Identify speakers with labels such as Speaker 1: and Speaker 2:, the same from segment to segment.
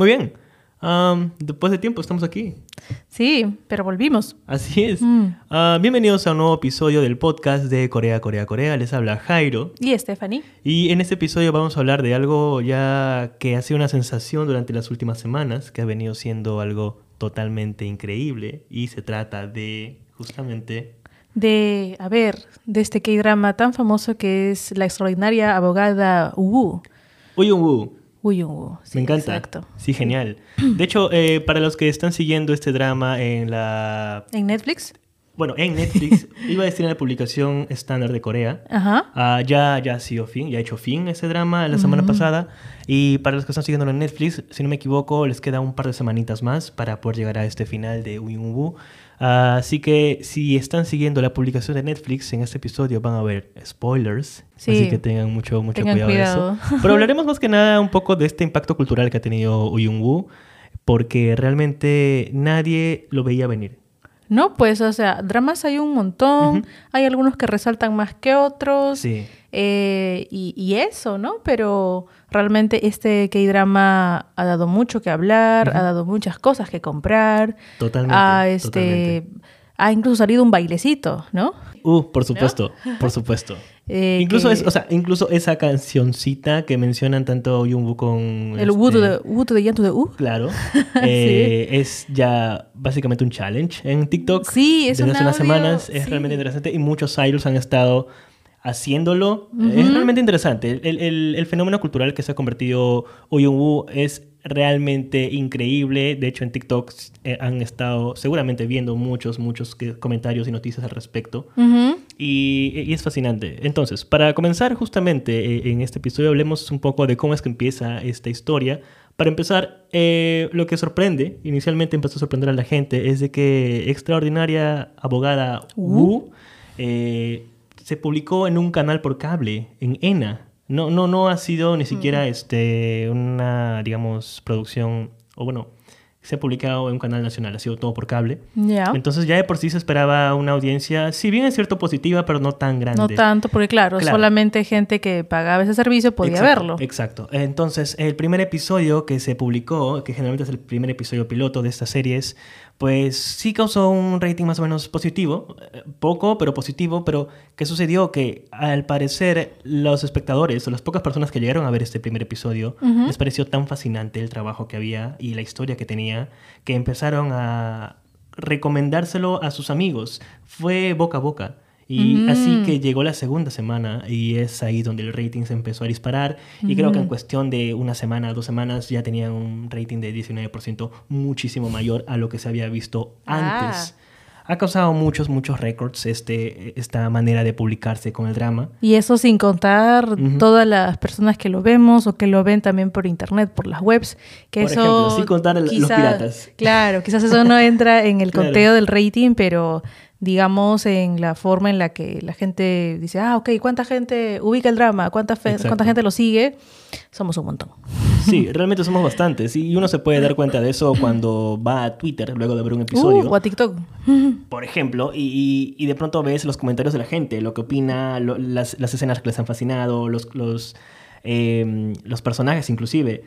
Speaker 1: Muy bien. Am, después de tiempo estamos aquí.
Speaker 2: Sí, pero volvimos.
Speaker 1: Así es.
Speaker 2: Mm.
Speaker 1: Ah, bienvenidos a un nuevo episodio del podcast de Corea, Corea, Corea. Les habla Jairo.
Speaker 2: ¿Y Stephanie?
Speaker 1: Y en este episodio vamos a hablar de algo ya que ha sido una sensación durante las últimas semanas, que ha venido siendo algo totalmente increíble. Y se trata de justamente...
Speaker 2: De, a ver, de este K-drama tan famoso que es la extraordinaria abogada Wu.
Speaker 1: Uyun Woo.
Speaker 2: Yun Woo. Sí,
Speaker 1: Me encanta.
Speaker 2: Exacto.
Speaker 1: Sí, genial. De hecho, eh, para los que están siguiendo este drama en la...
Speaker 2: ¿En Netflix?
Speaker 1: Bueno, en Netflix, iba a decir en la publicación estándar de Corea.
Speaker 2: Ajá.
Speaker 1: Ah, ya, ya ha sido fin, ya ha hecho fin ese drama la semana pasada. Y para los que están siguiendo en Netflix, si no me equivoco, les queda un par de semanitas más para poder llegar a este final de Uyun Woo. Ah, así que si están siguiendo la publicación de Netflix, en este episodio van a ver spoilers.
Speaker 2: Sí.
Speaker 1: Así que tengan mucho, mucho
Speaker 2: Tengan
Speaker 1: cuidado, de
Speaker 2: cuidado.
Speaker 1: eso. Pero hablaremos más que nada un poco de este impacto cultural que ha tenido Uyun Woo. Porque realmente nadie lo veía venir.
Speaker 2: No, pues, o sea, dramas hay un montón. Hay algunos que resaltan más que otros.
Speaker 1: Sí.
Speaker 2: Eh, y, y eso, ¿no? Pero realmente este K-drama ha dado mucho que hablar, ha dado muchas cosas que comprar.
Speaker 1: Totalmente.
Speaker 2: ha, este,
Speaker 1: totalmente.
Speaker 2: Ha incluso salido un bailecito, ¿no?
Speaker 1: Uh, por supuesto, por supuesto.
Speaker 2: Eh,
Speaker 1: incluso,
Speaker 2: que-
Speaker 1: es, o sea, incluso esa cancioncita que mencionan tanto Jungkook con...
Speaker 2: el
Speaker 1: este,
Speaker 2: Wu de, Wu de llanto de U.
Speaker 1: Claro. eh, Es ya básicamente un challenge en TikTok.
Speaker 2: Sí, es
Speaker 1: Desde
Speaker 2: un
Speaker 1: hace unas semanas. Es
Speaker 2: sí.
Speaker 1: realmente interesante y muchos idols han estado haciéndolo. Es
Speaker 2: Ujú.
Speaker 1: realmente interesante. El, el- el fenómeno cultural que se ha convertido Woo es realmente increíble. De hecho, en TikTok eh, han estado seguramente viendo muchos, muchos que- comentarios y noticias al respecto. Y, y es fascinante. Entonces, para comenzar justamente eh, en este episodio, hablemos un poco de cómo es que empieza esta historia. Para empezar, eh, lo que sorprende, inicialmente empezó a sorprender a la gente, es de que extraordinaria abogada Wu eh, se publicó en un canal por cable, en ENA. No, no, no ha sido ni siquiera este, una, digamos, producción, o bueno, se ha publicado en un canal nacional, ha sido todo por cable.
Speaker 2: Ya.
Speaker 1: Entonces ya de por sí se esperaba una audiencia, si bien es cierto positiva, pero no tan grande.
Speaker 2: No tanto, porque claro,
Speaker 1: Claro.
Speaker 2: solamente gente que pagaba ese servicio podía
Speaker 1: Exacto,
Speaker 2: verlo.
Speaker 1: Exacto. Entonces, el primer episodio que se publicó, que generalmente es el primer episodio piloto de estas series, pues sí causó un rating más o menos positivo, eh, poco, pero positivo, pero ¿qué sucedió? Que al parecer los espectadores o las pocas personas que llegaron a ver este primer episodio les pareció tan fascinante el trabajo que había y la historia que tenía que empezaron a recomendárselo a sus amigos. Fue boca a boca. Y
Speaker 2: Mm.
Speaker 1: así que llegó la segunda semana y es ahí donde el rating se empezó a disparar. Y creo que en cuestión de una semana, dos semanas, ya tenían un rating de 19%, muchísimo mayor a lo que se había visto
Speaker 2: Ah.
Speaker 1: antes. Ha causado muchos, muchos récords este, esta manera de publicarse con el drama.
Speaker 2: Y eso sin contar
Speaker 1: Ujú.
Speaker 2: todas las personas que lo vemos o que lo ven también por internet, por las webs. Que
Speaker 1: Por
Speaker 2: eso
Speaker 1: ejemplo, sin contar el- los piratas.
Speaker 2: Claro, quizás eso no entra en el
Speaker 1: Claro.
Speaker 2: conteo del rating, pero digamos en la forma en la que la gente dice, ah, ok, ¿cuánta gente ubica el drama? ¿Cuánta. ¿Cuánta gente lo sigue? Somos un montón.
Speaker 1: Sí, realmente somos bastantes. Y uno se puede dar cuenta de eso cuando va a Twitter luego de ver un episodio.
Speaker 2: Uh, o a TikTok.
Speaker 1: por ejemplo, y, y- de pronto ves los comentarios de la gente, lo que opina, lo- las, las escenas que les han fascinado, los, los, eh, los personajes inclusive.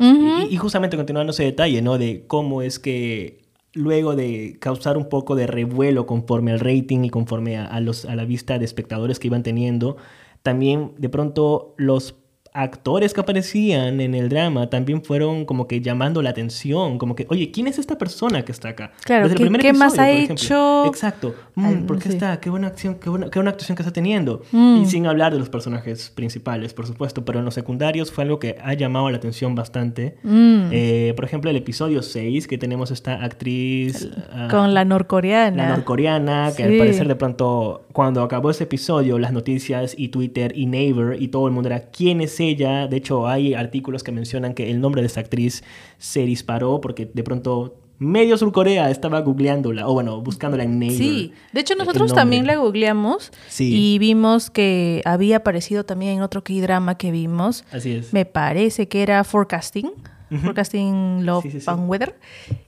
Speaker 1: Y justamente continuando ese detalle, ¿no? De cómo es que luego de causar un poco de revuelo conforme al rating y conforme a, los, a la vista de espectadores que iban teniendo, también de pronto los actores que aparecían en el drama también fueron como que llamando la atención, como que, oye, ¿quién es esta persona que está acá?
Speaker 2: Claro,
Speaker 1: Desde el
Speaker 2: ¿qué-
Speaker 1: primer
Speaker 2: qué más
Speaker 1: episodio,
Speaker 2: ha
Speaker 1: por ejemplo.
Speaker 2: hecho?
Speaker 1: Exacto. Mm,
Speaker 2: Al-
Speaker 1: ¿Por qué
Speaker 2: sí.
Speaker 1: está? Qué buena acción, qué buena, qué buena actuación que está teniendo.
Speaker 2: Mm.
Speaker 1: Y sin hablar de los personajes principales, por supuesto, pero en los secundarios fue algo que ha llamado la atención bastante.
Speaker 2: Mm.
Speaker 1: Eh, por ejemplo, el episodio 6, que tenemos esta actriz... ah,
Speaker 2: Con la norcoreana.
Speaker 1: la norcoreana, que
Speaker 2: Sí.
Speaker 1: al parecer de pronto, cuando acabó ese episodio, las noticias y Twitter y Naver y todo el mundo era quién es ella. De hecho, hay artículos que mencionan que el nombre de esta actriz se disparó porque de pronto medio Surcorea estaba googleándola, o bueno, buscándola en Naver.
Speaker 2: Sí, de hecho nosotros también la googleamos
Speaker 1: Sí.
Speaker 2: y vimos que había aparecido también en otro K-drama que vimos.
Speaker 1: Así es.
Speaker 2: Me parece que era Forecasting,
Speaker 1: Ujú.
Speaker 2: Forecasting Love
Speaker 1: sí.
Speaker 2: and Weather.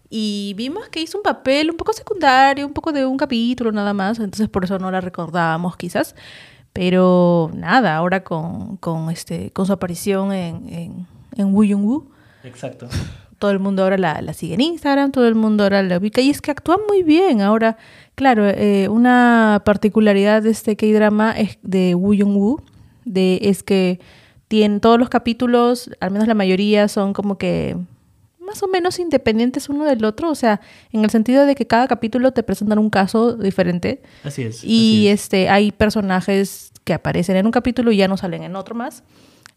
Speaker 2: Y vimos que hizo un papel un poco secundario, un poco de un capítulo nada más, entonces por eso no la recordábamos quizás. Pero nada, ahora con, con, este, con su aparición en, en, en Woo Young Woo,
Speaker 1: Exacto.
Speaker 2: todo el mundo ahora la, la sigue en Instagram, todo el mundo ahora la ubica y es que actúa muy bien. Ahora, claro, eh, una particularidad de este K-drama es de Woo Young-woo, de es que tiene todos los capítulos, al menos la mayoría son como que más o menos independientes uno del otro, o sea, en el sentido de que cada capítulo te presentan un caso diferente.
Speaker 1: Así es.
Speaker 2: Y
Speaker 1: así es.
Speaker 2: este hay personajes que aparecen en un capítulo y ya no salen en otro más.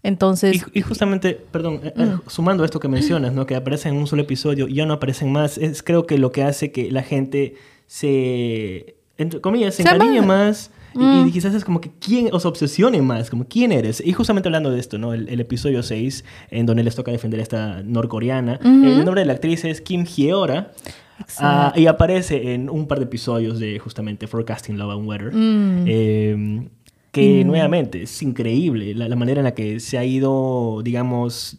Speaker 2: Entonces,
Speaker 1: Y, y justamente, perdón,
Speaker 2: Mm.
Speaker 1: sumando esto que mencionas, ¿no? Que aparecen en un solo episodio y ya no aparecen más, es creo que lo que hace que la gente se, entre comillas, se
Speaker 2: ama.
Speaker 1: más
Speaker 2: Mm.
Speaker 1: y, quizás es como que quién, o se obsesione más, como quién eres. Y justamente hablando de esto, ¿no? El, el episodio 6, en donde les toca defender a esta norcoreana,
Speaker 2: Ujú.
Speaker 1: el nombre de la actriz es Kim Hyeora. ah, y aparece en un par de episodios de justamente Forecasting Love and Weather.
Speaker 2: Mm.
Speaker 1: Eh, que
Speaker 2: Mm.
Speaker 1: nuevamente es increíble la, la manera en la que se ha ido, digamos,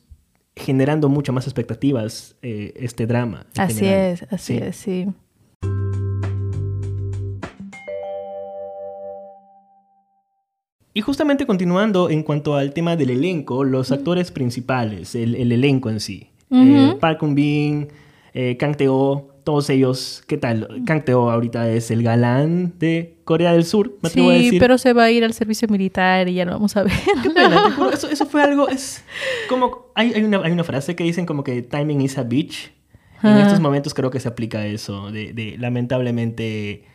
Speaker 1: generando muchas más expectativas eh, este drama.
Speaker 2: así
Speaker 1: general.
Speaker 2: es, así
Speaker 1: Sí.
Speaker 2: es, sí.
Speaker 1: Y justamente continuando en cuanto al tema del elenco, los actores principales, el, el elenco en sí. Eh. Park Bin, eh, Kang Teo, todos ellos, ¿qué tal? Kang Teo ahorita es el galán de Corea del Sur, me atrevo a
Speaker 2: Sí,
Speaker 1: decir.
Speaker 2: pero se va a ir al servicio militar y ya lo vamos a ver.
Speaker 1: Qué pena, te juro, eso, eso fue algo, es como, hay, hay, una, hay una frase que dicen como que timing is a bitch. En estos momentos creo que se aplica eso, de, de lamentablemente,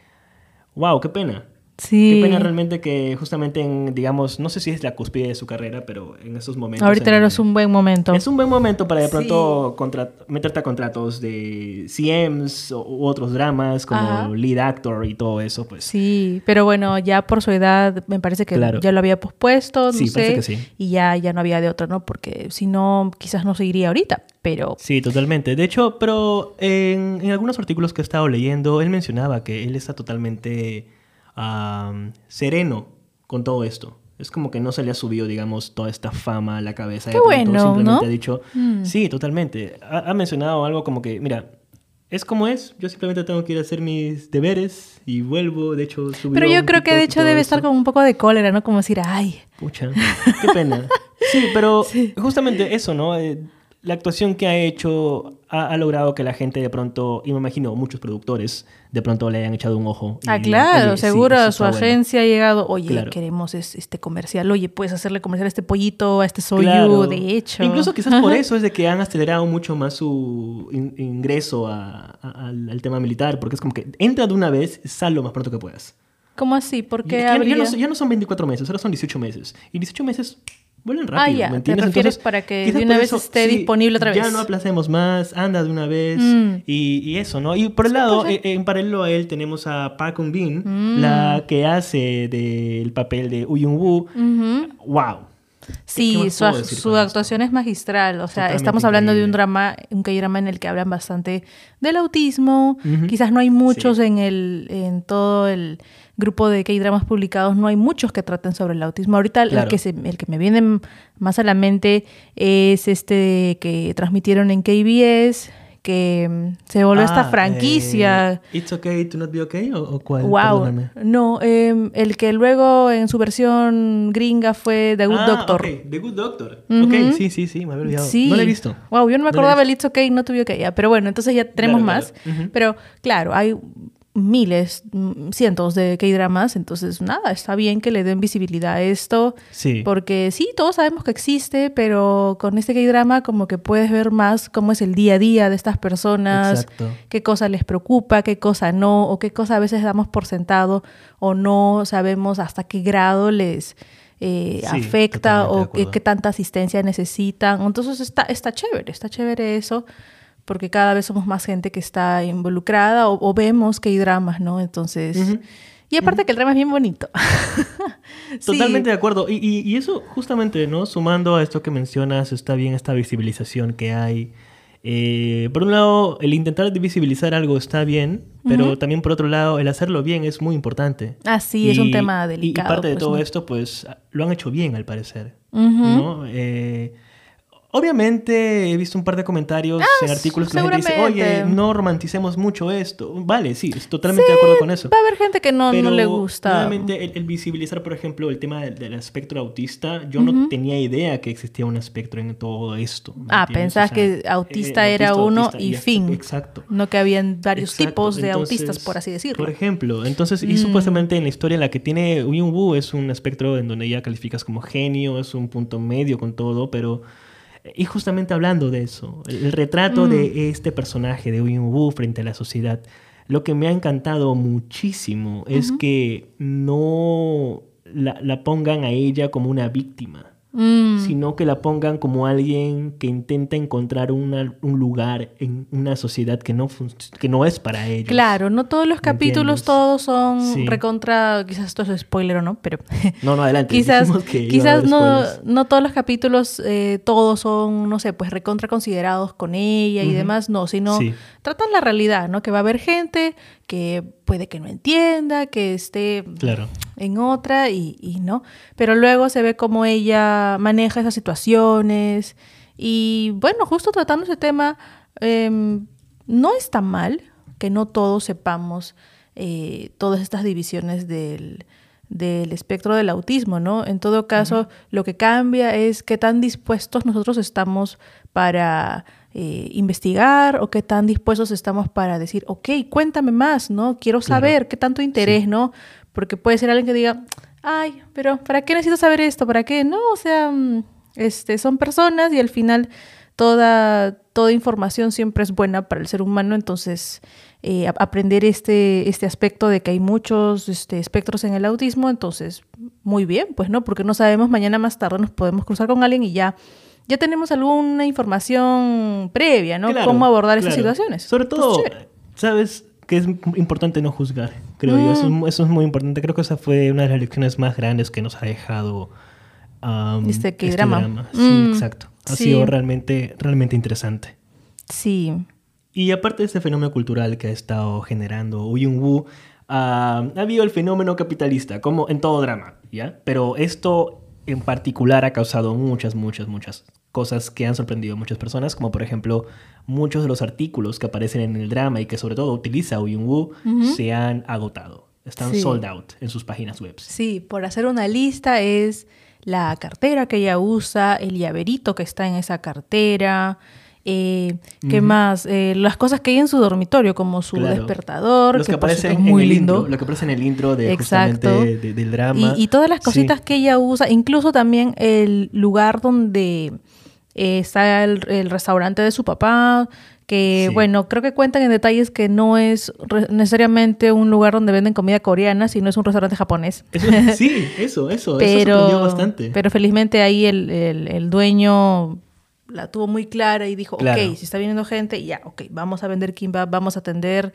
Speaker 1: wow, qué pena.
Speaker 2: Sí.
Speaker 1: Qué pena realmente que justamente en, digamos, no sé si es la cúspide de su carrera, pero en estos momentos...
Speaker 2: Ahorita
Speaker 1: en
Speaker 2: era
Speaker 1: donde-
Speaker 2: un buen momento.
Speaker 1: Es un buen momento para de
Speaker 2: Sí.
Speaker 1: pronto contra- meterte a contratos de CMs u otros dramas como
Speaker 2: Ajá.
Speaker 1: lead actor y todo eso, pues.
Speaker 2: Sí, pero bueno, ya por su edad me parece que
Speaker 1: Claro.
Speaker 2: ya lo había pospuesto, no
Speaker 1: Sí,
Speaker 2: sé,
Speaker 1: parece que sí.
Speaker 2: y ya, ya no había de otra, ¿no? Porque si no, quizás no seguiría ahorita, pero
Speaker 1: Sí, totalmente. De hecho, pero en, en algunos artículos que he estado leyendo, él mencionaba que él está totalmente sereno con todo esto. Es como que no se le ha subido, digamos, toda esta fama a la cabeza.
Speaker 2: Qué
Speaker 1: de pronto
Speaker 2: bueno,
Speaker 1: Simplemente
Speaker 2: ¿no?
Speaker 1: ha dicho,
Speaker 2: Mm.
Speaker 1: sí, totalmente. Ha, ha mencionado algo como que, mira, es como es. Yo simplemente tengo que ir a hacer mis deberes y vuelvo. De hecho, subí
Speaker 2: pero yo creo que de hecho debe
Speaker 1: eso.
Speaker 2: estar con un poco de cólera, ¿no? Como decir, ay,
Speaker 1: Pucha, qué pena. Sí, pero justamente eso, ¿no? Eh, la actuación que ha hecho ha, ha logrado que la gente de pronto, y me imagino muchos productores, de pronto le hayan echado un ojo. y
Speaker 2: ah, claro,
Speaker 1: "Oye, sí,
Speaker 2: seguro su
Speaker 1: está bueno".
Speaker 2: agencia ha llegado, oye,
Speaker 1: Claro.
Speaker 2: queremos es- este comercial, oye, puedes hacerle comercial a este pollito, a este soyu,
Speaker 1: Claro.
Speaker 2: de hecho.
Speaker 1: Incluso quizás por eso es de que han acelerado mucho más su in- ingreso a- a- al, al tema militar, porque es como que entra de una vez, sal lo más pronto que puedas.
Speaker 2: ¿Cómo así? Porque
Speaker 1: ya, ya no, ya no son 24 meses, ahora son 18 meses. Y 18 meses vuelan
Speaker 2: Ah,
Speaker 1: rápido,
Speaker 2: ya,
Speaker 1: ¿me
Speaker 2: te
Speaker 1: entiendes?
Speaker 2: refieres
Speaker 1: Entonces,
Speaker 2: para que de una vez esté disponible otra
Speaker 1: Ya
Speaker 2: vez.
Speaker 1: no aplacemos más, anda de una vez.
Speaker 2: Mm.
Speaker 1: Y, y eso, ¿no? Y por el lado,
Speaker 2: pues,
Speaker 1: eh, en paralelo a él tenemos a Park Eun Bin,
Speaker 2: Mm.
Speaker 1: la que hace del papel de Woo Young Woo.
Speaker 2: Ujú.
Speaker 1: ¡Wow! ¿Qué
Speaker 2: Sí, su, su
Speaker 1: esto?
Speaker 2: actuación es magistral. O sea,
Speaker 1: Totalmente
Speaker 2: estamos hablando de un drama, un drama en el que hablan bastante del autismo. Quizás no hay muchos
Speaker 1: Sí.
Speaker 2: en el, en todo el grupo de K-dramas publicados, no hay muchos que traten sobre el autismo. Ahorita el que se- el que me viene más a la mente es este que transmitieron en KBS, que mm, se volvió esta
Speaker 1: Ah,
Speaker 2: franquicia.
Speaker 1: eh, ¿It's okay to not be okay? ¿O, o cuál?
Speaker 2: Wow.
Speaker 1: Perdóname.
Speaker 2: No, em, el que luego en su versión gringa fue The Good
Speaker 1: Ah,
Speaker 2: Doctor.
Speaker 1: The Good Doctor.
Speaker 2: Ujú.
Speaker 1: Ok, sí, sí, sí, me había olvidado.
Speaker 2: Sí.
Speaker 1: No lo he visto.
Speaker 2: Wow, yo no me
Speaker 1: No
Speaker 2: acordaba el It's Okay, no tuve que ya. Pero bueno, entonces ya tenemos
Speaker 1: Claro,
Speaker 2: más.
Speaker 1: claro.
Speaker 2: Pero claro, hay miles, mm, cientos de K-dramas. Entonces, nada, está bien que le den visibilidad a esto.
Speaker 1: Sí.
Speaker 2: Porque sí, todos sabemos que existe, pero con este K-drama como que puedes ver más cómo es el día a día de estas personas,
Speaker 1: Exacto.
Speaker 2: qué cosa les preocupa, qué cosa no, o qué cosa a veces damos por sentado o no sabemos hasta qué grado les eh,
Speaker 1: Sí,
Speaker 2: afecta o qué, qué tanta asistencia necesitan. Entonces está, está chévere, está chévere eso, porque cada vez somos más gente que está involucrada o, o vemos que hay dramas, ¿no? Entonces...
Speaker 1: Ujú.
Speaker 2: Y aparte que el drama es bien bonito. Sí.
Speaker 1: Totalmente de acuerdo. Y, y- y eso justamente, ¿no? Sumando a esto que mencionas, está bien esta visibilización que hay. Eh, por un lado, el intentar visibilizar algo está bien, pero
Speaker 2: Ujú.
Speaker 1: también por otro lado, el hacerlo bien es muy importante.
Speaker 2: Ah, sí, es un
Speaker 1: Y-
Speaker 2: tema
Speaker 1: y-
Speaker 2: delicado.
Speaker 1: Y, parte de
Speaker 2: pues,
Speaker 1: todo
Speaker 2: ¿no?
Speaker 1: esto, pues, lo han hecho bien, al parecer. ¿no? Eh, Obviamente he visto un par de comentarios
Speaker 2: Ah,
Speaker 1: en artículos que la gente dice, oye, no romanticemos mucho esto. Vale, sí, estoy totalmente de acuerdo con eso.
Speaker 2: Va a haber gente que no, no le gusta.
Speaker 1: nuevamente el, el visibilizar, por ejemplo, el tema del, del espectro autista, yo no tenía idea que existía un espectro en todo esto. ¿me
Speaker 2: Ah,
Speaker 1: entiendes?
Speaker 2: pensabas
Speaker 1: O sea,
Speaker 2: que autista
Speaker 1: eh,
Speaker 2: era
Speaker 1: autista,
Speaker 2: uno
Speaker 1: autista,
Speaker 2: y fin.
Speaker 1: Exacto.
Speaker 2: No que habían varios
Speaker 1: Exacto.
Speaker 2: tipos de
Speaker 1: Entonces,
Speaker 2: autistas, por así decirlo.
Speaker 1: Por ejemplo, entonces, y
Speaker 2: Mm.
Speaker 1: supuestamente en la historia en la que tiene Uyun Wu es un espectro en donde ya calificas como genio, es un punto medio con todo, pero. Y justamente hablando de eso, el, el retrato
Speaker 2: Mm.
Speaker 1: de este personaje de Uyun Wu frente a la sociedad, lo que me ha encantado muchísimo es que no la, la pongan a ella como una víctima
Speaker 2: Mm,
Speaker 1: sino que la pongan como alguien que intenta encontrar una- un lugar en una sociedad que no, que no es para ellos.
Speaker 2: Claro, no todos los
Speaker 1: ¿Me
Speaker 2: capítulos,
Speaker 1: entiendes?
Speaker 2: todos son
Speaker 1: Sí.
Speaker 2: recontra, quizás esto es spoiler o no, pero
Speaker 1: No, no, adelante.
Speaker 2: quizás,
Speaker 1: que
Speaker 2: quizás no, no todos los capítulos, eh, todos son, no sé, pues recontra considerados con ella y demás, no, sino
Speaker 1: Sí.
Speaker 2: tratan la realidad, ¿no? Que va a haber gente que puede que no entienda, que esté
Speaker 1: Claro.
Speaker 2: en otra y, y no. Pero luego se ve cómo ella maneja esas situaciones. Y bueno, justo tratando ese tema, em, no está mal que no todos sepamos eh, todas estas divisiones del, del espectro del autismo, ¿no? En todo caso, lo que cambia es qué tan dispuestos nosotros estamos para eh, investigar o qué tan dispuestos estamos para decir, ok, cuéntame más, ¿no? Quiero
Speaker 1: Claro.
Speaker 2: saber qué tanto interés, ¿no? Porque puede ser alguien que diga, ay, pero ¿para qué necesito saber esto? ¿Para qué? No, o sea, mm, este, son personas y al final toda, toda información siempre es buena para el ser humano, entonces eh, aprender este, este aspecto de que hay muchos este, espectros en el autismo, entonces muy bien, pues no, porque no sabemos, mañana más tarde nos podemos cruzar con alguien y ya, ya tenemos alguna información previa, ¿no?
Speaker 1: Claro,
Speaker 2: Cómo abordar esas
Speaker 1: claro.
Speaker 2: situaciones.
Speaker 1: Sobre todo. ¿sabes? Que es importante no juzgar, creo yo. Eso,
Speaker 2: Mm.
Speaker 1: es- eso es muy importante. Creo que esa fue una de las lecciones más grandes que nos ha dejado um,
Speaker 2: Este K-drama.
Speaker 1: Sí,
Speaker 2: Mm,
Speaker 1: exacto. Ha
Speaker 2: sí.
Speaker 1: sido realmente, realmente interesante.
Speaker 2: Sí.
Speaker 1: Y aparte de este fenómeno cultural que ha estado generando Uyun Wu, ha habido el fenómeno capitalista, como en todo drama, ¿ya? Pero esto en particular ha causado muchas, muchas, muchas cosas que han sorprendido a muchas personas, como por ejemplo muchos de los artículos que aparecen en el drama y que sobre todo utiliza Uyun
Speaker 2: Ujú.
Speaker 1: se han agotado. Están
Speaker 2: Sí.
Speaker 1: sold out en sus páginas web.
Speaker 2: Sí, por hacer una lista es la cartera que ella usa, el llaverito que está en esa cartera, eh, ¿qué más? Eh, las cosas que hay en su dormitorio, como su
Speaker 1: Claro.
Speaker 2: despertador,
Speaker 1: Los que, aparecen
Speaker 2: es muy
Speaker 1: en el
Speaker 2: lindo.
Speaker 1: intro, lo que aparece en el intro de
Speaker 2: Exacto.
Speaker 1: justamente de- del drama.
Speaker 2: Y, y todas las
Speaker 1: Sí.
Speaker 2: cositas que ella usa, incluso también el lugar donde eh, está el, el restaurante de su papá, que
Speaker 1: Sí.
Speaker 2: bueno, creo que cuentan en detalles que no es necesariamente un lugar donde venden comida coreana, sino es un restaurante japonés.
Speaker 1: Eso- sí, eso, eso, eso
Speaker 2: pero,
Speaker 1: sorprendió bastante.
Speaker 2: pero felizmente ahí el, el- el dueño la tuvo muy clara y dijo,
Speaker 1: Claro.
Speaker 2: ok, si está viniendo gente, ya, ok, vamos a vender kimbap, vamos a atender,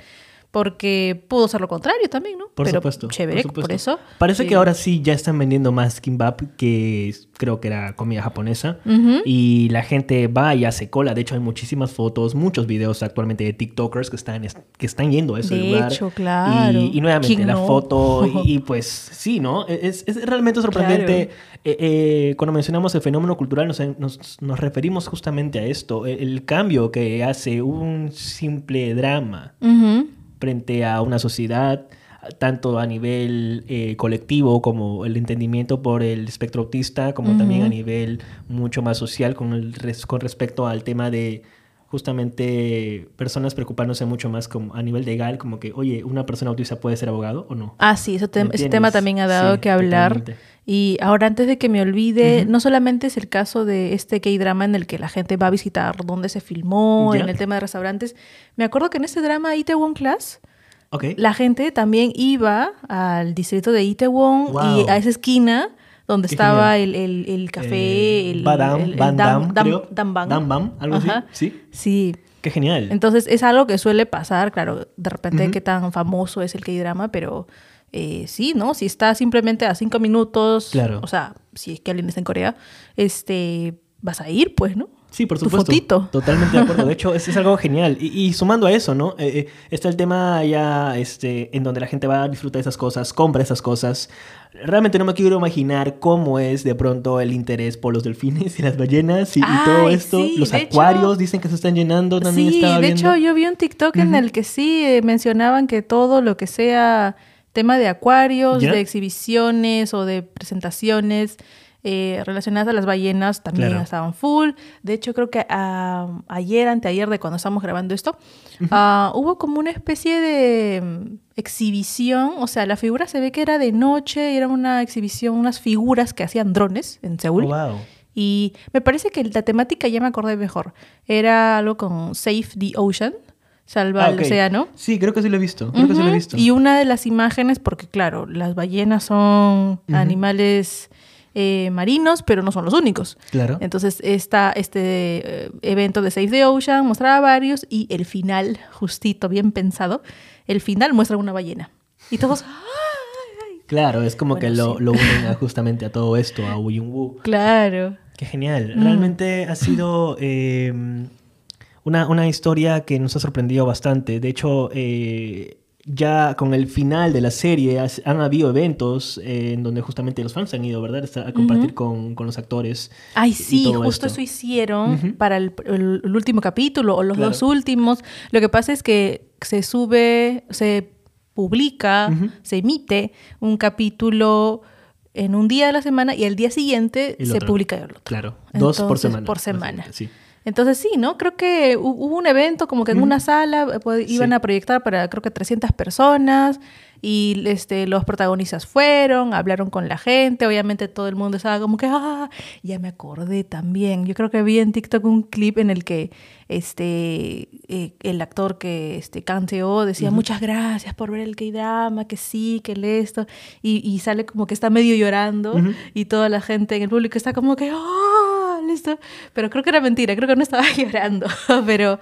Speaker 2: porque pudo ser lo contrario también, ¿no?
Speaker 1: Por
Speaker 2: pero
Speaker 1: supuesto.
Speaker 2: chévere,
Speaker 1: por,
Speaker 2: por, eso.
Speaker 1: Parece
Speaker 2: Sí.
Speaker 1: que ahora sí ya están vendiendo más kimbap, que creo que era comida japonesa. Y la gente va y hace cola. De hecho, hay muchísimas fotos, muchos videos actualmente de TikTokers que están, que están yendo a ese
Speaker 2: De
Speaker 1: lugar.
Speaker 2: hecho, claro.
Speaker 1: Y, y nuevamente
Speaker 2: ¿Quién
Speaker 1: la
Speaker 2: no?
Speaker 1: foto. Y, y pues sí, ¿no? Es, es realmente sorprendente.
Speaker 2: Claro.
Speaker 1: Eh, eh, cuando mencionamos el fenómeno cultural, nos, nos- nos referimos justamente a esto. El, el cambio que hace un simple drama
Speaker 2: Ujú.
Speaker 1: Frente a una sociedad, tanto a nivel eh, colectivo como el entendimiento por el espectro autista, como también a nivel mucho más social con, el res- con respecto al tema de justamente personas preocupándose mucho más como a nivel legal, como que, oye, ¿una persona autista puede ser abogado o no?
Speaker 2: Ah, sí, ese, tema también ha dado
Speaker 1: Sí,
Speaker 2: que hablar.
Speaker 1: totalmente.
Speaker 2: Y ahora, antes de que me olvide,
Speaker 1: Ujú.
Speaker 2: no solamente es el caso de este K-drama en el que la gente va a visitar dónde se filmó,
Speaker 1: Ya.
Speaker 2: en el tema de restaurantes. Me acuerdo que en ese drama Itaewon Class,
Speaker 1: Ok.
Speaker 2: la gente también iba al distrito de Itaewon
Speaker 1: Wow.
Speaker 2: y a esa esquina donde
Speaker 1: Qué
Speaker 2: estaba el, el- el café,
Speaker 1: Eh,
Speaker 2: el,
Speaker 1: Badam,
Speaker 2: el- el
Speaker 1: Van
Speaker 2: dam-
Speaker 1: Dam,
Speaker 2: dam-
Speaker 1: creo.
Speaker 2: Dambang.
Speaker 1: Dambam, algo así,
Speaker 2: Ajá.
Speaker 1: sí.
Speaker 2: Sí.
Speaker 1: Qué genial.
Speaker 2: Entonces es algo que suele pasar, claro, de repente
Speaker 1: Ujú.
Speaker 2: qué tan famoso es el K-drama, pero eh, sí, ¿no? Si está simplemente a cinco minutos,
Speaker 1: Claro.
Speaker 2: o sea, si es que alguien está en Corea, este, vas a ir, pues, ¿no?
Speaker 1: Sí, por
Speaker 2: tu
Speaker 1: supuesto.
Speaker 2: fotito.
Speaker 1: Totalmente de acuerdo. De hecho, es, es algo genial. Y, y sumando a eso, ¿no? Eh, eh, está el tema ya este, en donde la gente va a disfrutar de esas cosas, compra esas cosas. Realmente no me quiero imaginar cómo es de pronto el interés por los delfines y las ballenas y, y todo esto.
Speaker 2: sí,
Speaker 1: los
Speaker 2: hecho-
Speaker 1: acuarios dicen que se están llenando. También
Speaker 2: Sí,
Speaker 1: estaba
Speaker 2: de
Speaker 1: viendo.
Speaker 2: hecho yo vi un TikTok en el que sí eh, mencionaban que todo lo que sea tema de acuarios, de exhibiciones o de presentaciones eh, relacionadas a las ballenas también
Speaker 1: Claro.
Speaker 2: estaban full. De hecho creo que ah, ayer, anteayer de cuando estamos grabando esto, ah, hubo como una especie de mm, exhibición, o sea, la figura se ve que era de noche, era una exhibición, unas figuras que hacían drones en Seúl.
Speaker 1: Oh, wow.
Speaker 2: Y me parece que la temática ya me acordé mejor. Era algo con Save the Ocean, salva
Speaker 1: Ah,
Speaker 2: el
Speaker 1: ok.
Speaker 2: océano.
Speaker 1: Sí, creo que sí lo he visto. Creo que sí lo he visto.
Speaker 2: Y una de las imágenes, porque claro, las ballenas son animales eh, marinos, pero no son los únicos.
Speaker 1: Claro.
Speaker 2: Entonces, esta, este eh, evento de Save the Ocean mostraba varios y el final, justito, bien pensado, el final muestra una ballena. Y todos.
Speaker 1: Claro, es como
Speaker 2: Bueno,
Speaker 1: que lo,
Speaker 2: sí.
Speaker 1: lo unen a- justamente a todo esto, a Young Woo.
Speaker 2: Claro.
Speaker 1: Qué genial.
Speaker 2: Mm.
Speaker 1: Realmente ha sido eh, una, una historia que nos ha sorprendido bastante. De hecho, eh, ya con el final de la serie has- han habido eventos eh, en donde justamente los fans han ido, ¿verdad? A compartir con, con los actores.
Speaker 2: Ay, sí, justo
Speaker 1: esto.
Speaker 2: eso hicieron para el, el- el último capítulo o los
Speaker 1: Claro.
Speaker 2: dos últimos. Lo que pasa es que se sube, se publica, se emite un capítulo en un día de la semana y al día siguiente
Speaker 1: El
Speaker 2: se
Speaker 1: otro.
Speaker 2: publica el otro.
Speaker 1: Claro, dos por semana.
Speaker 2: por semana.
Speaker 1: Sí.
Speaker 2: Entonces sí, ¿no? Creo que hu- hubo un evento como que en una sala eh, pues, iban
Speaker 1: Sí.
Speaker 2: a proyectar para creo que 300 personas y este, los protagonistas fueron, hablaron con la gente, obviamente todo el mundo estaba como que, ah, ya me acordé también. Yo creo que vi en TikTok un clip en el que este, eh, el actor que este, canteó decía muchas gracias por ver el K-drama, que sí, que el esto, y, y sale como que está medio llorando y toda la gente en el público está como que, ¡ah! Listo. Pero creo que era mentira, creo que no estaba llorando. Pero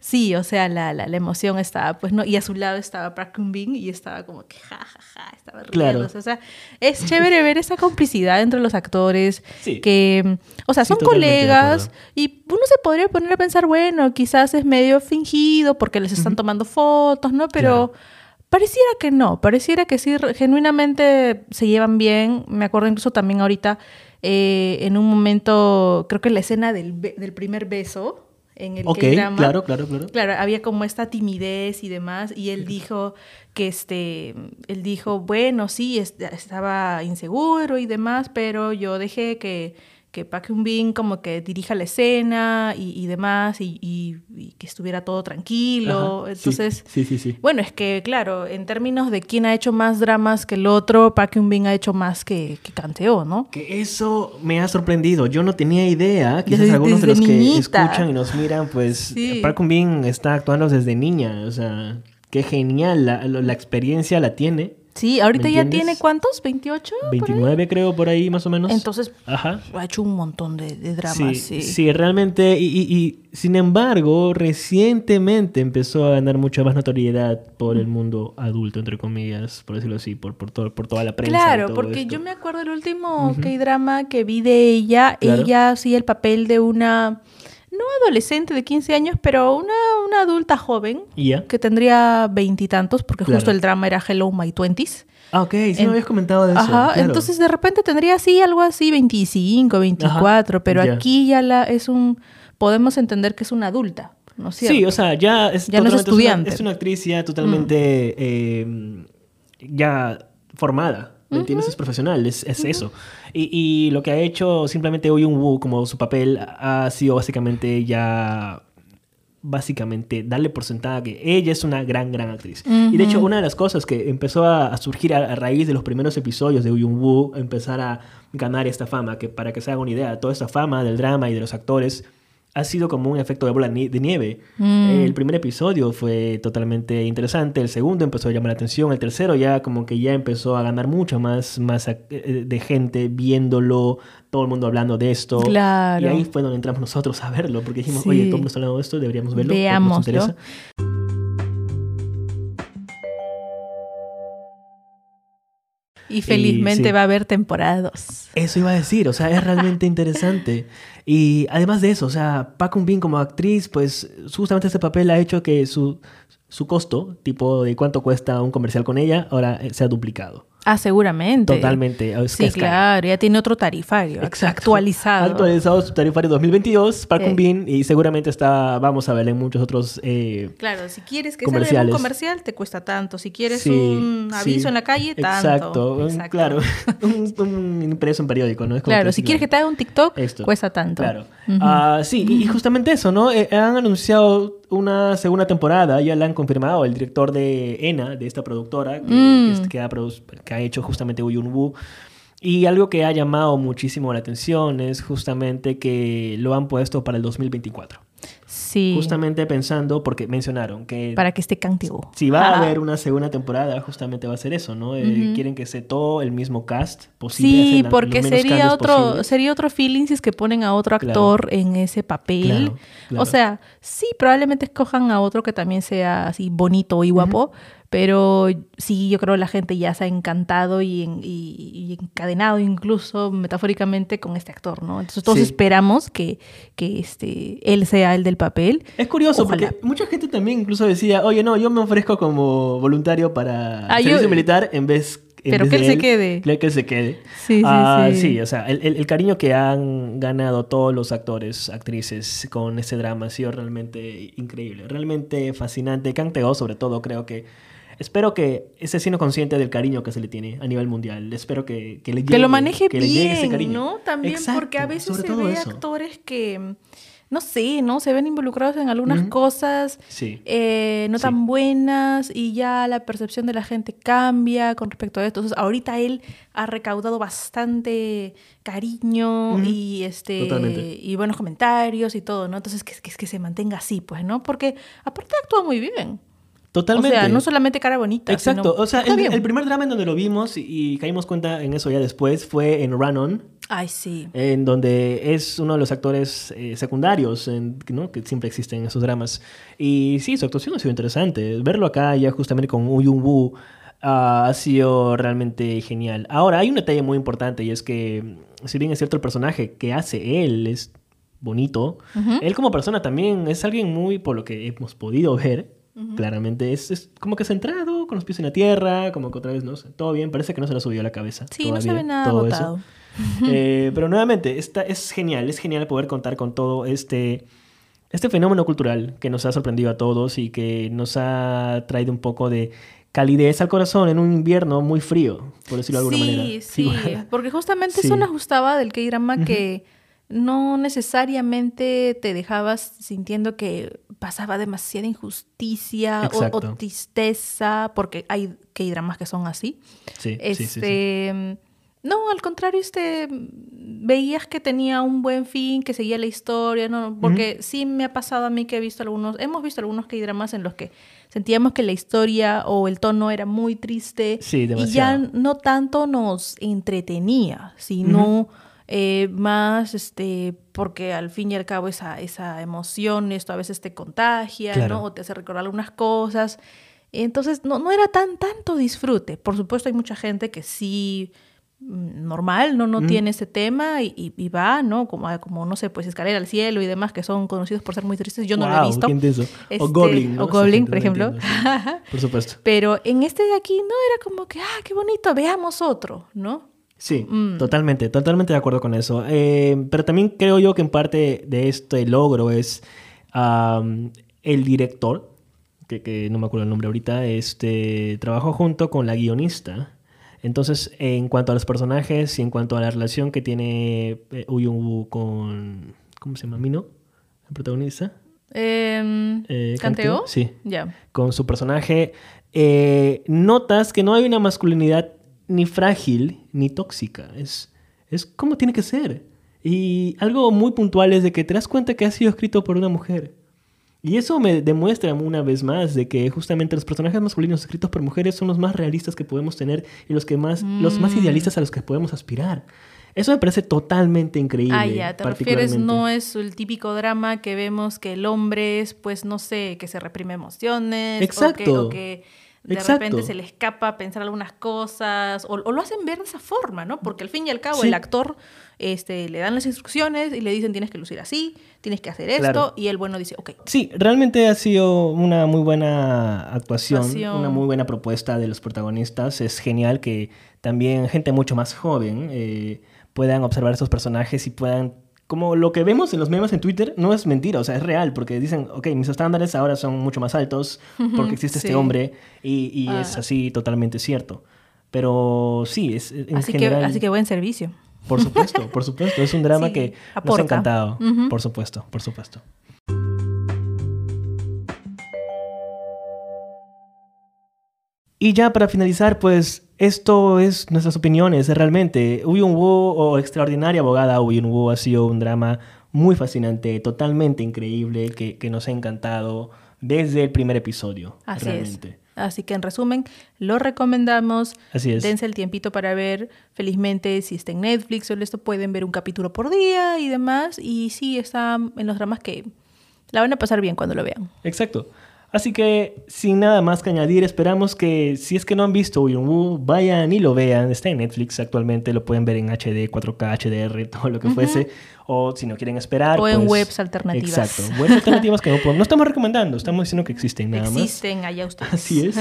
Speaker 2: sí, o sea, la, la, la emoción estaba, pues, ¿no? Y a su lado estaba Park Kun Bin y estaba como que, ja, ja, ja, estaba
Speaker 1: Claro.
Speaker 2: riéndose. O sea, es chévere ver esa complicidad entre los actores
Speaker 1: Sí.
Speaker 2: que, o sea, son colegas y uno se podría poner a pensar, bueno, quizás es medio fingido porque les están tomando fotos, ¿no? Pero...
Speaker 1: Claro.
Speaker 2: Pareciera que no, pareciera que sí, genuinamente se llevan bien. Me acuerdo incluso también ahorita, eh, en un momento, creo que la escena del, be- del primer beso en el
Speaker 1: Ok,
Speaker 2: K-drama.
Speaker 1: claro, claro, claro.
Speaker 2: Claro, había como esta timidez y demás, y él dijo que este, él dijo, bueno, sí, est- estaba inseguro y demás, pero yo dejé que, que Park Hyun Bin como que dirija la escena y, y demás, y- y que estuviera todo tranquilo.
Speaker 1: Ajá,
Speaker 2: Entonces,
Speaker 1: Sí, sí, sí.
Speaker 2: bueno, es que, claro, en términos de quién ha hecho más dramas que el otro, Park Hyun Bin ha hecho más que, que Canteo, ¿no?
Speaker 1: Que eso me ha sorprendido. Yo no tenía idea. Quizás
Speaker 2: Desde-
Speaker 1: algunos de los que escuchan y nos miran, pues. Park Kun Bin está actuando desde niña. O sea, qué genial. La- la experiencia la tiene.
Speaker 2: Sí, ahorita
Speaker 1: ¿Me
Speaker 2: ya tiene cuántos, 28. por ahí?
Speaker 1: 29 creo, por ahí más o menos.
Speaker 2: Entonces,
Speaker 1: Ajá.
Speaker 2: ha hecho un montón de, de dramas,
Speaker 1: Sí,
Speaker 2: sí.
Speaker 1: sí, realmente. Y, y- y, sin embargo, recientemente empezó a ganar mucha más notoriedad por el mundo adulto, entre comillas, por decirlo así, por, por, todo, por toda la prensa. y
Speaker 2: Claro,
Speaker 1: todo
Speaker 2: porque
Speaker 1: esto.
Speaker 2: yo me acuerdo el último K-drama que vi de ella,
Speaker 1: Claro.
Speaker 2: ella hacía el papel de una, no adolescente de 15 años, pero una, una adulta joven que tendría veintitantos, porque
Speaker 1: Claro.
Speaker 2: justo el drama era Hello My Twenties.
Speaker 1: Ah, ok, sí
Speaker 2: En-
Speaker 1: me habías comentado de eso.
Speaker 2: Ajá,
Speaker 1: claro.
Speaker 2: entonces de repente tendría así algo así 25, 24, pero
Speaker 1: ya.
Speaker 2: aquí ya la es un podemos entender que es una adulta, ¿no es cierto?
Speaker 1: Sí, o sea, ya es,
Speaker 2: Ya no es
Speaker 1: una-
Speaker 2: estudiante.
Speaker 1: Es una, actriz ya totalmente eh, ya formada. ¿Me entiendes? Es profesional, es, es eso. Y, y lo que ha hecho simplemente hoy un Woo como su papel ha sido básicamente ya básicamente darle por sentada que ella es una gran, gran actriz. Y de hecho, una de las cosas que empezó a, a surgir a, a raíz de los primeros episodios de Uyun Woo, empezar a ganar esta fama, que para que se haga una idea, toda esta fama del drama y de los actores ha sido como un efecto de bola de nieve.
Speaker 2: Mm.
Speaker 1: El primer episodio fue totalmente interesante, el segundo empezó a llamar la atención, el tercero ya como que ya empezó a ganar mucho más, más eh, de gente viéndolo, todo el mundo hablando de esto.
Speaker 2: Claro.
Speaker 1: Y ahí fue donde entramos nosotros a verlo, porque dijimos,
Speaker 2: Sí.
Speaker 1: oye, todo el mundo está hablando de esto, deberíamos verlo. porque nos
Speaker 2: Veámoslo.
Speaker 1: interesa.
Speaker 2: Y felizmente va a haber temporadas.
Speaker 1: Eso iba a decir, o sea, es realmente interesante. Y además de eso, o sea, Park Bin como actriz, pues justamente este papel ha hecho que su, su costo, tipo de cuánto cuesta un comercial con ella, ahora se ha duplicado.
Speaker 2: Ah, seguramente.
Speaker 1: Totalmente.
Speaker 2: sí, claro, ya tiene otro tarifario actualizado.
Speaker 1: Actualizado su tarifario 2022, Park eh. Bin, y seguramente está, vamos a ver, en muchos otros eh,
Speaker 2: Claro, si quieres que salga un comercial, te cuesta tanto. Si quieres un aviso en la calle, tanto.
Speaker 1: Exacto, claro. un, impreso en periódico, ¿no?
Speaker 2: claro, si quieres que te haga un TikTok, cuesta tanto.
Speaker 1: Claro. Ah, sí, y, justamente eso, ¿no? Eh, han anunciado una segunda temporada, ya la han confirmado el director de ENA, de esta productora, que, mm. que, ha, que ha hecho justamente Uyun Wu. Y algo que ha llamado muchísimo la atención es justamente que lo han puesto para el 2024.
Speaker 2: Sí.
Speaker 1: Justamente pensando, porque mencionaron que...
Speaker 2: Para que esté canteo.
Speaker 1: Si va a haber una segunda temporada, justamente va a ser eso, ¿no? Eh, quieren que esté todo el mismo cast posible.
Speaker 2: Sí, porque sería otro, sería otro feeling si es que ponen a otro actor en ese papel. O sea, sí, probablemente escojan a otro que también sea así bonito y guapo. Pero sí, yo creo que la gente ya se ha encantado y, encadenado incluso metafóricamente con este actor, ¿no? Entonces todos esperamos que, que este, él sea el del papel.
Speaker 1: Es curioso porque mucha gente también incluso decía, oye, no, yo me ofrezco como voluntario para ah, servicio militar en vez
Speaker 2: pero que él, se quede.
Speaker 1: Que él se quede.
Speaker 2: Sí, sí,
Speaker 1: ah, sí. o sea, el, el, cariño que han ganado todos los actores, actrices con este drama ha sido realmente increíble, realmente fascinante. Kang sobre todo, creo que espero que esté siendo consciente del cariño que se le tiene a nivel mundial. Espero que, que le llegue,
Speaker 2: Que lo maneje bien, ¿no? También porque a veces se ve actores que no sé, ¿no? Se ven involucrados en algunas cosas eh, no tan buenas y ya la percepción de la gente cambia con respecto a esto. Entonces, ahorita él ha recaudado bastante cariño y este y buenos comentarios y todo, ¿no? Entonces, que, que, que se mantenga así, pues, ¿no? Porque aparte actúa muy bien.
Speaker 1: Totalmente.
Speaker 2: O sea, no solamente cara bonita.
Speaker 1: Exacto. o sea, el, primer drama en donde lo vimos y, caímos cuenta en eso ya después fue en Run On.
Speaker 2: Ay, sí.
Speaker 1: En donde es uno de los actores eh, secundarios ¿no? que siempre existen en esos dramas. Y sí, su actuación ha sido interesante. Verlo acá ya justamente con Uyun Woo ah, ha sido realmente genial. Ahora, hay un detalle muy importante y es que, si bien es cierto el personaje que hace él es bonito, él como persona también es alguien muy, por lo que hemos podido ver, Claramente es, como que centrado, con los pies en la tierra, como que otra vez, ¿no? Todo bien, parece que no se le subió a la cabeza.
Speaker 2: Sí, no se ve nada agotado.
Speaker 1: Eh, pero nuevamente, esta, es genial, es genial poder contar con todo este, este fenómeno cultural que nos ha sorprendido a todos y que nos ha traído un poco de calidez al corazón en un invierno muy frío, por decirlo de alguna manera.
Speaker 2: Sí, sí, porque justamente eso nos gustaba del K-drama que no necesariamente te dejabas sintiendo que pasaba demasiada injusticia o, tristeza, porque hay que dramas que son así.
Speaker 1: Sí,
Speaker 2: este, No, al contrario, este, veías que tenía un buen fin, que seguía la historia, ¿no? Porque sí me ha pasado a mí que he visto algunos, hemos visto algunos que dramas en los que sentíamos que la historia o el tono era muy triste y ya no tanto nos entretenía, sino... Eh, más este, porque al fin y al cabo esa, esa emoción, esto a veces te contagia, ¿no? O te hace recordar algunas cosas. Entonces, no, no era tan tanto disfrute. Por supuesto, hay mucha gente que sí mm, normal, no, no tiene ese tema y, y, va, ¿no? Como, como, no sé, pues Escalera al Cielo y demás, que son conocidos por ser muy tristes. Yo no lo he visto.
Speaker 1: o
Speaker 2: este,
Speaker 1: Goblin,
Speaker 2: O Goblin, por ejemplo.
Speaker 1: por supuesto.
Speaker 2: Pero en este de aquí no era como que, ah, qué bonito, veamos otro, ¿no?
Speaker 1: Sí, mm. totalmente, totalmente de acuerdo con eso. Eh, pero también creo yo que en parte de este logro es el director, que, no me acuerdo el nombre ahorita, este, trabajó junto con la guionista. Entonces, en cuanto a los personajes y en cuanto a la relación que tiene eh, Uyung con... ¿Cómo se llama? ¿Mino? ¿El protagonista?
Speaker 2: Em, eh, ¿Canteo?
Speaker 1: Sí.
Speaker 2: Ya.
Speaker 1: Con su personaje, notas que no hay una masculinidad ni frágil ni tóxica. Es, es como tiene que ser. Y algo muy puntual es de que te das cuenta que ha sido escrito por una mujer. Y eso me demuestra una vez más de que justamente los personajes masculinos escritos por mujeres son los más realistas que podemos tener y los que más, los más mm. idealistas a los que podemos aspirar. Eso me parece totalmente increíble. Ah,
Speaker 2: ya, te refieres, no es el típico drama que vemos que el hombre es, pues, no sé, que se reprime emociones.
Speaker 1: Exacto.
Speaker 2: o que de
Speaker 1: Exacto.
Speaker 2: repente se le escapa pensar algunas cosas, o, o lo hacen ver de esa forma, ¿no? Porque al fin y al cabo
Speaker 1: Sí.
Speaker 2: el actor este, le dan las instrucciones y le dicen tienes que lucir así, tienes que hacer esto,
Speaker 1: Claro.
Speaker 2: y el bueno dice, ok,
Speaker 1: Sí, realmente ha sido una muy buena actuación,
Speaker 2: Actuación.
Speaker 1: una muy buena propuesta de los protagonistas. Es genial que también gente mucho más joven eh, puedan observar estos personajes y puedan... Como lo que vemos en los memes en Twitter no es mentira, o sea, es real, porque dicen, ok, mis estándares ahora son mucho más altos porque existe
Speaker 2: Sí.
Speaker 1: este hombre y, y es así totalmente cierto. Pero sí, es en
Speaker 2: así,
Speaker 1: general...
Speaker 2: que, así que buen servicio.
Speaker 1: Por supuesto, por supuesto. Es un drama
Speaker 2: Sí,
Speaker 1: que nos ha encantado. Por supuesto, por supuesto. Y ya para finalizar, pues esto es nuestras opiniones. Realmente, Uyun Woo o Extraordinaria Abogada Uyun Woo ha sido un drama muy fascinante, totalmente increíble, que, que nos ha encantado desde el primer episodio.
Speaker 2: Así
Speaker 1: realmente.
Speaker 2: es. Así que en resumen, lo recomendamos.
Speaker 1: Así es.
Speaker 2: Dense el tiempito para ver. Felizmente, si está en Netflix o esto, pueden ver un capítulo por día y demás. Y sí, está en los dramas que la van a pasar bien cuando lo vean.
Speaker 1: Exacto. Así que, sin nada más que añadir, esperamos que si es que no han visto Uyun Woo, vayan y lo vean. Está en Netflix actualmente, lo pueden ver en HD, 4K, HDR, todo lo que fuese. O si no quieren esperar.
Speaker 2: O en
Speaker 1: pues-
Speaker 2: webs alternativas.
Speaker 1: Exacto. Webs alternativas que no, podemos- no estamos recomendando, estamos diciendo que existen nada más.
Speaker 2: Existen allá ustedes.
Speaker 1: Así es.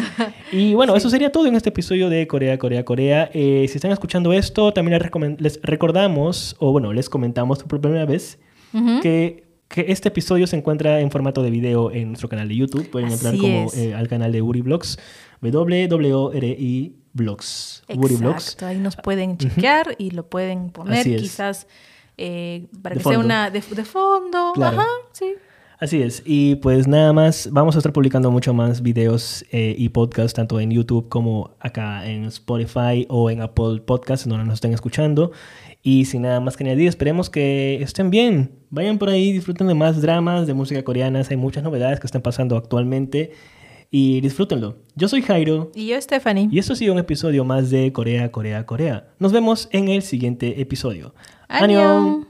Speaker 1: Y bueno, eso sería todo en este episodio de Corea, Corea, Corea. Eh, si están escuchando esto, también les, les recordamos, o bueno, les comentamos por primera vez, que, que este episodio se encuentra en formato de video en nuestro canal de YouTube. Pueden entrar como eh, al canal de Uri Vlogs, WWRI Vlogs. Uri.
Speaker 2: Exacto, ahí nos pueden chequear y lo pueden poner quizás eh, para
Speaker 1: De
Speaker 2: que sea una de, de fondo.
Speaker 1: Claro.
Speaker 2: Ajá, sí.
Speaker 1: Así es. Y pues nada más, vamos a estar publicando mucho más videos eh, y podcasts, tanto en YouTube como acá en Spotify o en Apple Podcasts, donde nos estén escuchando. Y sin nada más que añadir, esperemos que estén bien. Vayan por ahí, disfruten de más dramas, de música coreana. Hay muchas novedades que están pasando actualmente. Y disfrútenlo. Yo soy Jairo.
Speaker 2: Y yo, Stephanie.
Speaker 1: Y esto ha sido un episodio más de Corea, Corea, Corea. Nos vemos en el siguiente episodio.
Speaker 2: Annyeong.